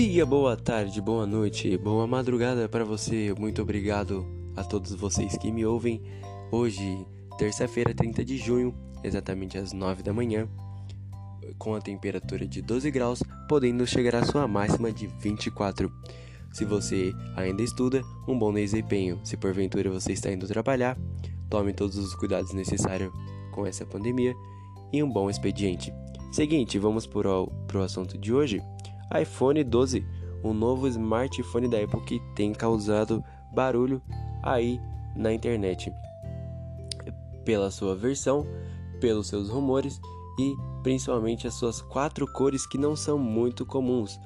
dia, boa tarde, boa noite, boa madrugada para você. Muito obrigado a todos vocês que me ouvem. Hoje, terça-feira, 30 de junho, exatamente às 9 da manhã, com a temperatura de 12 graus, podendo chegar à sua máxima de 24. Se você ainda estuda, um bom desempenho. Se porventura você está indo trabalhar, tome todos os cuidados necessários com essa pandemia e um bom expediente. Seguinte, vamos para o assunto de hoje iPhone 12, um novo smartphone da Apple que tem causado barulho aí na internet. Pela sua versão, pelos seus rumores e principalmente as suas quatro cores que não são muito comuns.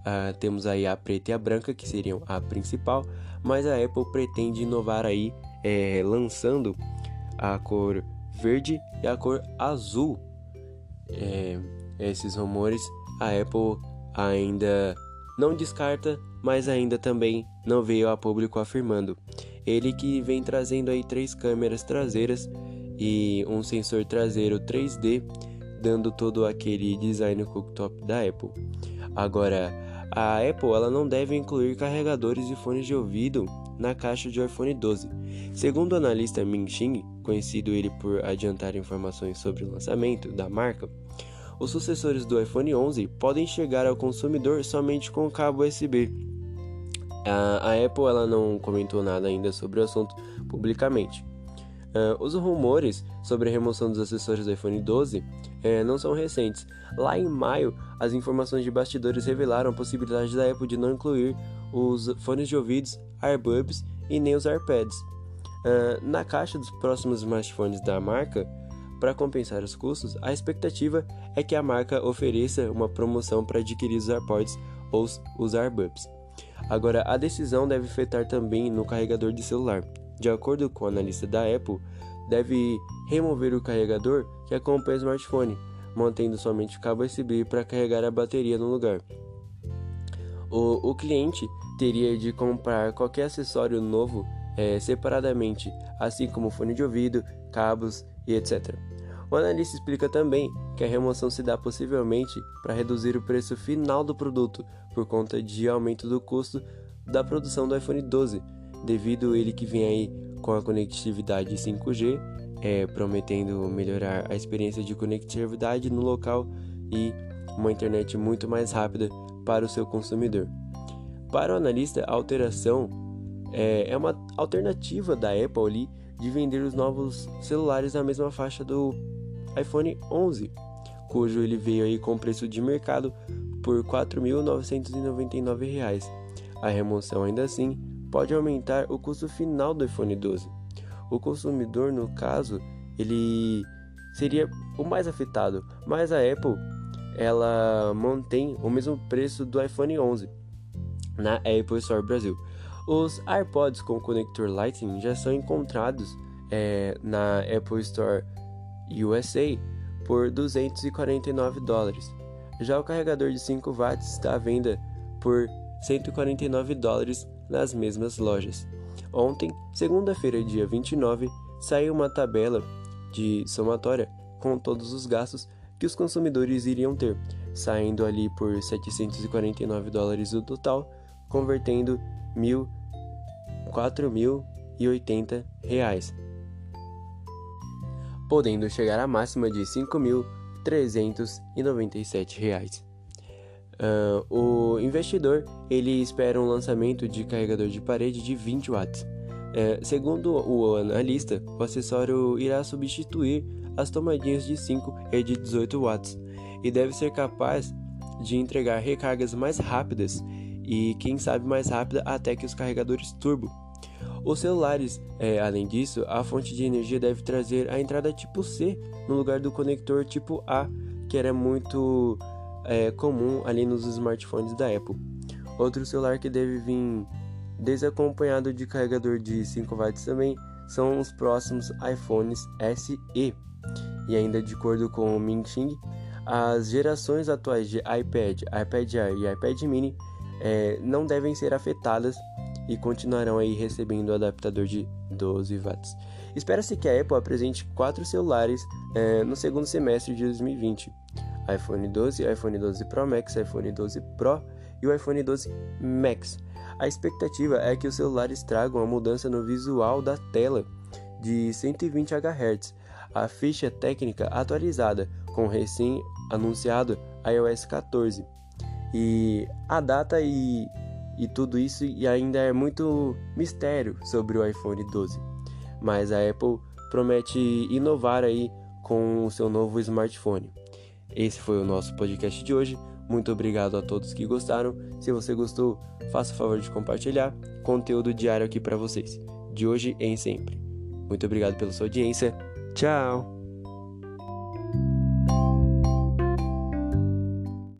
Uh, temos aí a preta e a branca, que seriam a principal, mas a Apple pretende inovar aí, é, lançando a cor verde e a cor azul. É, esses rumores a Apple ainda não descarta, mas ainda também não veio a público afirmando. Ele que vem trazendo aí três câmeras traseiras e um sensor traseiro 3D, dando todo aquele design cooktop da Apple. Agora, a Apple ela não deve incluir carregadores e fones de ouvido na caixa de iPhone 12. Segundo o analista Ming Xing, conhecido ele por adiantar informações sobre o lançamento da marca, os sucessores do iPhone 11 podem chegar ao consumidor somente com cabo USB. A, a Apple ela não comentou nada ainda sobre o assunto publicamente. Uh, os rumores sobre a remoção dos acessórios do iPhone 12 eh, não são recentes. Lá em maio, as informações de bastidores revelaram a possibilidade da Apple de não incluir os fones de ouvidos, AirBuds e nem os AirPads. Uh, na caixa dos próximos smartphones da marca, para compensar os custos, a expectativa é que a marca ofereça uma promoção para adquirir os AirPods ou os AirBuds. Agora, a decisão deve afetar também no carregador de celular. De acordo com o analista da Apple, deve remover o carregador que acompanha o smartphone, mantendo somente o cabo USB para carregar a bateria no lugar. O, o cliente teria de comprar qualquer acessório novo é, separadamente, assim como fone de ouvido, cabos e etc. O analista explica também que a remoção se dá possivelmente para reduzir o preço final do produto por conta de aumento do custo da produção do iPhone 12, devido ele que vem aí com a conectividade 5G, é, prometendo melhorar a experiência de conectividade no local e uma internet muito mais rápida para o seu consumidor. Para o analista, a alteração é, é uma alternativa da Apple ali de vender os novos celulares na mesma faixa do iPhone 11, cujo ele veio aí com preço de mercado por R$ 4.999. A remoção ainda assim pode aumentar o custo final do iPhone 12. O consumidor, no caso, ele seria o mais afetado, mas a Apple ela mantém o mesmo preço do iPhone 11 na Apple Store Brasil. Os AirPods com conector Lightning já são encontrados é, na Apple Store USA por 249 dólares. Já o carregador de 5 watts está à venda por 149 dólares nas mesmas lojas. Ontem, segunda-feira, dia 29, saiu uma tabela de somatória com todos os gastos que os consumidores iriam ter, saindo ali por 749 dólares o total, convertendo 4.080 reais podendo chegar à máxima de R$ 5.397. Uh, o investidor ele espera um lançamento de carregador de parede de 20 watts. Uh, segundo o analista, o acessório irá substituir as tomadinhas de 5 e de 18 watts e deve ser capaz de entregar recargas mais rápidas e, quem sabe, mais rápida até que os carregadores turbo. Os celulares, é, além disso, a fonte de energia deve trazer a entrada tipo C no lugar do conector tipo A, que era muito é, comum ali nos smartphones da Apple. Outro celular que deve vir desacompanhado de carregador de 5 watts também são os próximos iPhones SE. E ainda de acordo com o Ming Xing, as gerações atuais de iPad, iPad Air e iPad Mini é, não devem ser afetadas e continuarão aí recebendo o adaptador de 12 watts. Espera-se que a Apple apresente quatro celulares é, no segundo semestre de 2020: iPhone 12, iPhone 12 Pro Max, iPhone 12 Pro e o iPhone 12 Max. A expectativa é que os celulares tragam a mudança no visual da tela de 120 Hz, a ficha técnica atualizada com o recém-anunciado iOS 14. E a data e, e tudo isso e ainda é muito mistério sobre o iPhone 12. Mas a Apple promete inovar aí com o seu novo smartphone. Esse foi o nosso podcast de hoje. Muito obrigado a todos que gostaram. Se você gostou, faça o favor de compartilhar conteúdo diário aqui para vocês, de hoje em sempre. Muito obrigado pela sua audiência. Tchau!